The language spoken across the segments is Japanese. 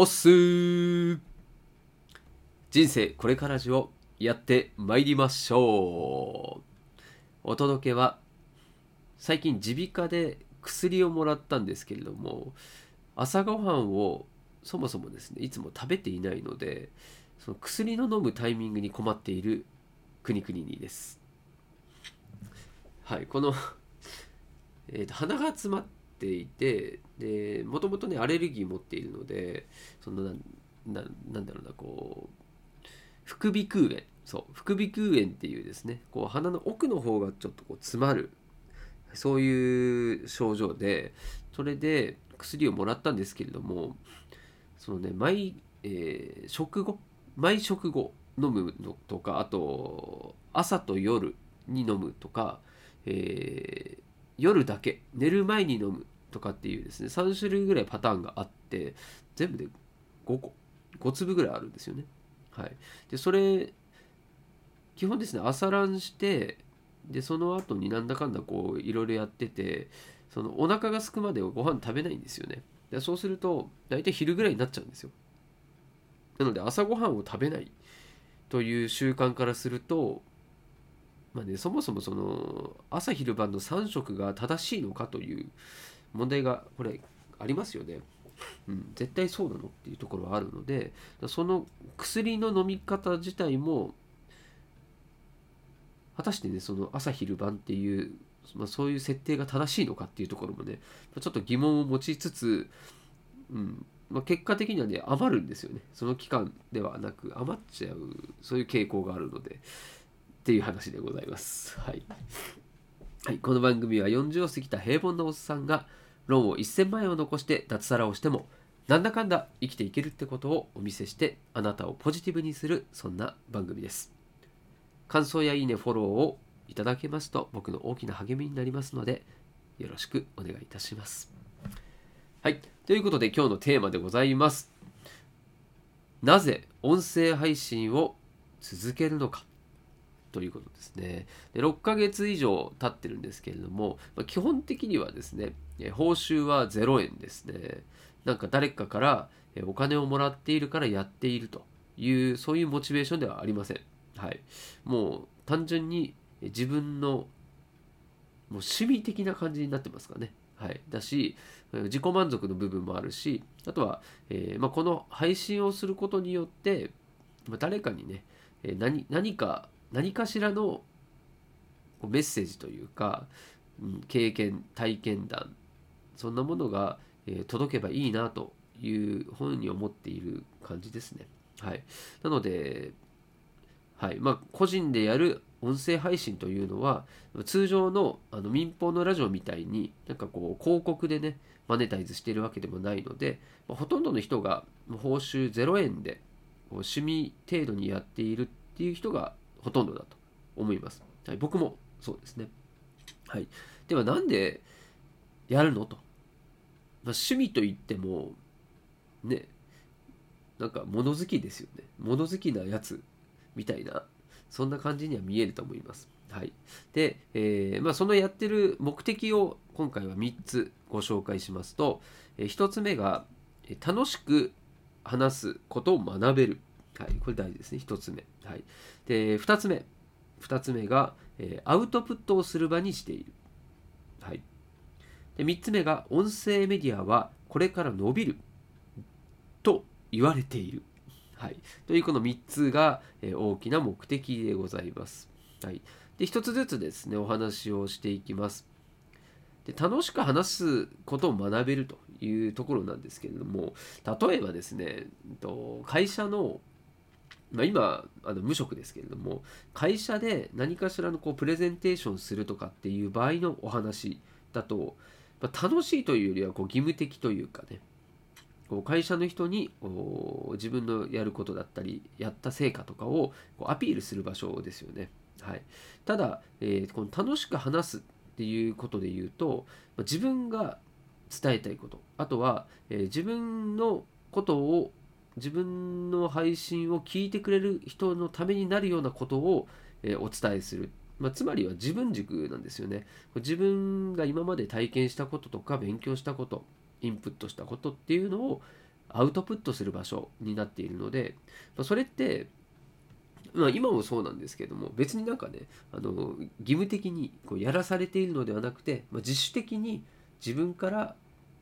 おっすー。人生これからじをやってまいりましょう。お届けは最近耳鼻科で薬をもらったんですけれども朝ごはんをそもそもですねいつも食べていないのでその薬の飲むタイミングに困っているくにくににです。はいこの えーと鼻が詰まってていてでもともとねアレルギー持っているのでそのなななんだろうなこう副鼻腔炎そう副鼻腔炎っていうですねこう鼻の奥の方がちょっとこう詰まるそういう症状でそれで薬をもらったんですけれどもそのね毎、えー食後毎食後飲むのとかあと朝と夜に飲むとか、えー夜だけ寝る前に飲むとかっていうですね3種類ぐらいパターンがあって全部で5個5粒ぐらいあるんですよね。はい、でそれ基本ですね朝ランしてでその後になんだかんだこういろいろやっててそのお腹が空くまではご飯食べないんですよね。でそうすると大体昼ぐらいになっちゃうんですよ。なので朝ごはんを食べないという習慣からするとまあね、そもそもその朝昼晩の3食が正しいのかという問題がこれありますよね。うん、絶対そうなのっていうところはあるのでその薬の飲み方自体も果たしてねその朝昼晩っていう、まあ、そういう設定が正しいのかっていうところもねちょっと疑問を持ちつつ、うんまあ、結果的にはね余るんですよねその期間ではなく余っちゃうそういう傾向があるのでっていう話でございます。はい。はい、この番組は40を過ぎた平凡なおっさんがローンを1000万円を残して脱サラをしてもなんだかんだ生きていけるってことをお見せしてあなたをポジティブにするそんな番組です。感想やいいね、フォローをいただけますと僕の大きな励みになりますのでよろしくお願いいたします。はい、ということで今日のテーマでございます。なぜ音声配信を続けるのかということですね。で6ヶ月以上経ってるんですけれども、まあ、基本的にはですね、え報酬は0円ですね。なんか誰かからお金をもらっているからやっているという、そういうモチベーションではありません。はい。もう単純に自分のもう趣味的な感じになってますかね。はい。だし、自己満足の部分もあるし、あとは、えーまあ、この配信をすることによって、まあ、誰かにね、えー何何か何かしらのメッセージというか、うん経験体験談そんなものが、え届けばいいなというふうに思っている感じですね。はい、なので、はいまあ、個人でやる音声配信というのは通常のあの民放のラジオみたいになんかこう広告でねマネタイズしているわけでもないので、まあほとんどの人が報酬0円で趣味程度にやっているっていう人がほとんどだと思います。はい、僕もそうですね。はい、ではなんでやるのと。まあ、趣味といってもねなんか物好きですよね。物好きなやつみたいなそんな感じには見えると思います。はい、で、えーまあ、そのやってる目的を今回は3つご紹介しますと、え1つ目が楽しく話すことを学べる。はい、これ大事ですね。1つ目。はい、で、2つ目。2つ目が、えーアウトプットをする場にしている。はい、で3つ目が、音声メディアはこれから伸びると言われている。はい、というこの3つが、えー大きな目的でございます。はい、で1つずつですね、お話をしていきます。で楽しく話すことを学べるというところなんですけれども例えばですねと会社の、まあ、今あの無職ですけれども会社で何かしらのこうプレゼンテーションするとかっていう場合のお話だと、まあ、楽しいというよりはこう義務的というかねこう会社の人にこう自分のやることだったりやった成果とかをこうアピールする場所ですよね。はい、ただ、えーこの楽しく話すっていうことで言うとまあ自分が伝えたいことあとは、えー自分のことを自分の配信を聞いてくれる人のためになるようなことを、えーお伝えする、まあ、つまりは自分軸なんですよね自分が今まで体験したこととか勉強したことインプットしたことっていうのをアウトプットする場所になっているので、まあ、それってまあ、今もそうなんですけども別になんかねあの義務的にこうやらされているのではなくて、まあ、自主的に自分から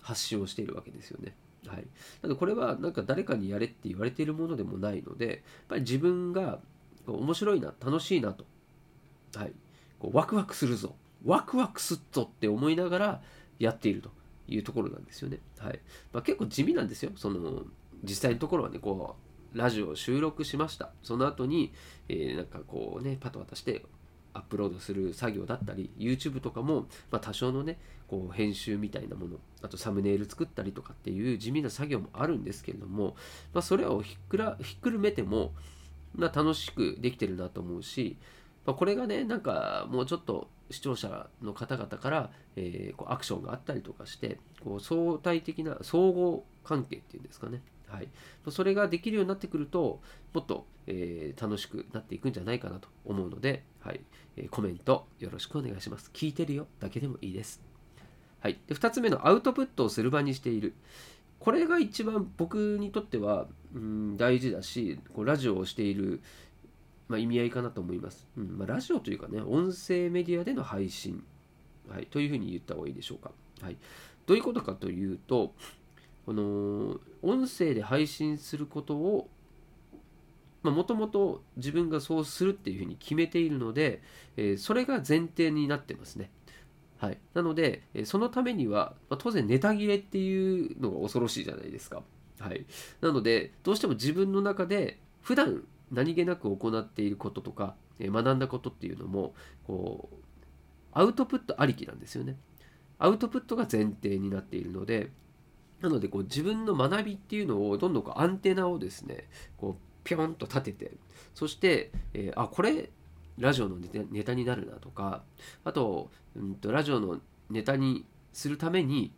発信をしているわけですよね。はい、なのでこれはなんか誰かにやれって言われているものでもないのでやっぱり自分が面白いな楽しいなと、はい、こうワクワクするぞ。ワクワクすっぞって思いながらやっていると。いうところなんですよね。はい。まあ、結構地味なんですよ。その実際のところはねこうラジオを収録しました。その後に、えー、なんかこうねパッと渡してアップロードする作業だったり YouTube とかも、まあ、多少のねこう編集みたいなものあとサムネイル作ったりとかっていう地味な作業もあるんですけれども、まあ、それをひっくらひっくるめても、まあ、楽しくできてるなと思うし、まあ、これがねなんかもうちょっと視聴者の方々から、えー、こうアクションがあったりとかしてこう相対的な相互関係っていうんですかね。はい、それができるようになってくるともっと、えー、楽しくなっていくんじゃないかなと思うので、はい。えー、コメントよろしくお願いします。聞いてるよだけでもいいです、はい、で2つ目のアウトプットをする場にしている。これが一番僕にとっては、うん、大事だしこうラジオをしている、まあ、意味合いかなと思います、うんまあ、ラジオというかね音声メディアでの配信、はい、というふうに言った方がいいでしょうか、はい、どういうことかというとこの音声で配信することをもともと自分がそうするっていうふうに決めているので、えー、それが前提になってますね。はい、なので、えそのためには、まあ、当然ネタ切れっていうのが恐ろしいじゃないですか。はい、なのでどうしても自分の中で普段何気なく行っていることとか、え学んだことっていうのもこうアウトプットありきなんですよね。アウトプットが前提になっているのでなのでこう自分の学びっていうのをどんどんこうアンテナをですねこうピョンと立ててそして、えー、あこれラジオのネタになるなとかあと,、うんとラジオのネタにするために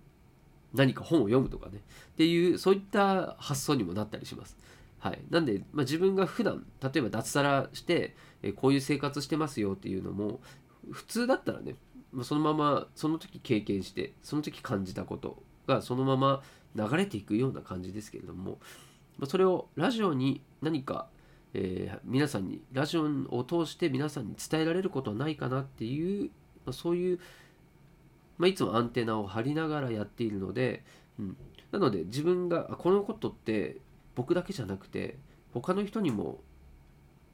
何か本を読むとかねっていうそういった発想にもなったりします。はい、なんで、まあ、自分が普段例えば脱サラして、えこういう生活してますよっていうのも普通だったらねそのままその時経験してその時感じたことがそのまま流れていくような感じですけれどもまそれをラジオに何か、えー、皆さんにラジオを通して皆さんに伝えられることはないかなっていうまそういう、まあ、いつもアンテナを張りながらやっているので、うん、なので自分がこのことって僕だけじゃなくて他の人にも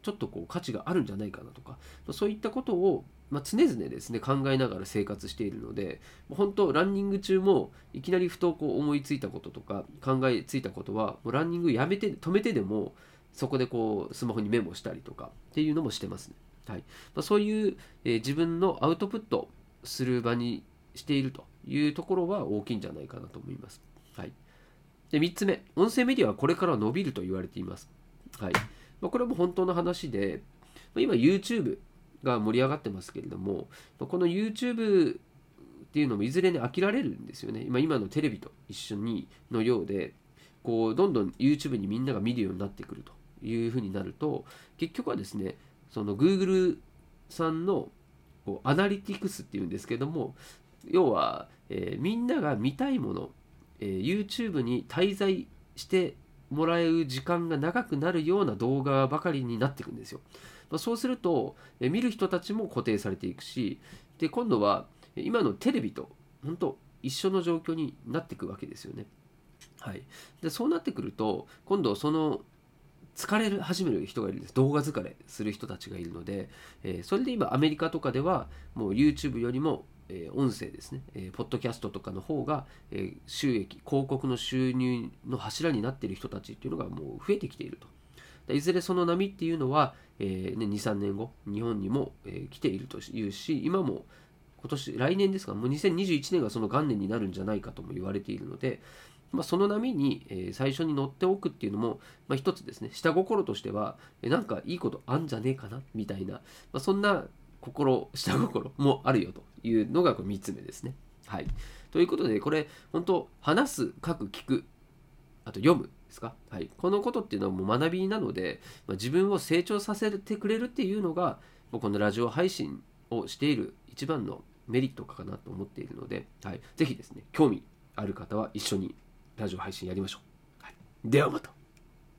ちょっとこう価値があるんじゃないかなとかそういったことをま、常々ですね考えながら生活しているので本当ランニング中もいきなりふとこう思いついたこととか考えついたことはもうランニングやめて止めてでもそこでこうスマホにメモしたりとかっていうのもしてますね。はいま、そういう、え、自分のアウトプットする場にしているというところは大きいんじゃないかなと思います。はい、で3つ目、音声メディアはこれから伸びると言われています。はいまあ、これも本当の話で、まあ、今 YouTube が盛り上がってますけれどもこの YouTube っていうのもいずれに飽きられるんですよね。今今のテレビと一緒にのようでこうどんどん YouTube にみんなが見るようになってくるというふうになると結局はですねその Google さんのこうアナリティクスっていうんですけども要は、えー、みんなが見たいもの、えー、YouTube に滞在してもらえる時間が長くなるような動画ばかりになっていくんですよ。まあ、そうすると、え見る人たちも固定されていくしで今度は今のテレビと本当一緒の状況になっていくわけですよね。はい、でそうなってくると今度その疲れ始める人がいるんです動画疲れする人たちがいるので、えー、それで今アメリカとかではもう YouTube よりも、え、音声ですね、えー、ポッドキャストとかの方が、え収益広告の収入の柱になっている人たちっていうのがもう増えてきていると。いずれその波っていうのは、えーね、23年後日本にも、え、来ているというし今も今年来年ですか？もう2021年がその元年になるんじゃないかとも言われているので、まあ、その波に、え、最初に乗っておくっていうのも、まあ、一つですね。下心としては、え、なんかいいことあんじゃねえかなみたいな、まあ、そんな心下心もあるよというのがこれ3つ目ですね。はい、ということでこれ本当話す書く聞くあと読むですか、はい、このことっていうのはもう学びなので、まあ、自分を成長させてくれるっていうのがこのラジオ配信をしている一番のメリットかなと思っているので、はい、ぜひですね興味ある方は一緒にラジオ配信やりましょう。はい。ではまた。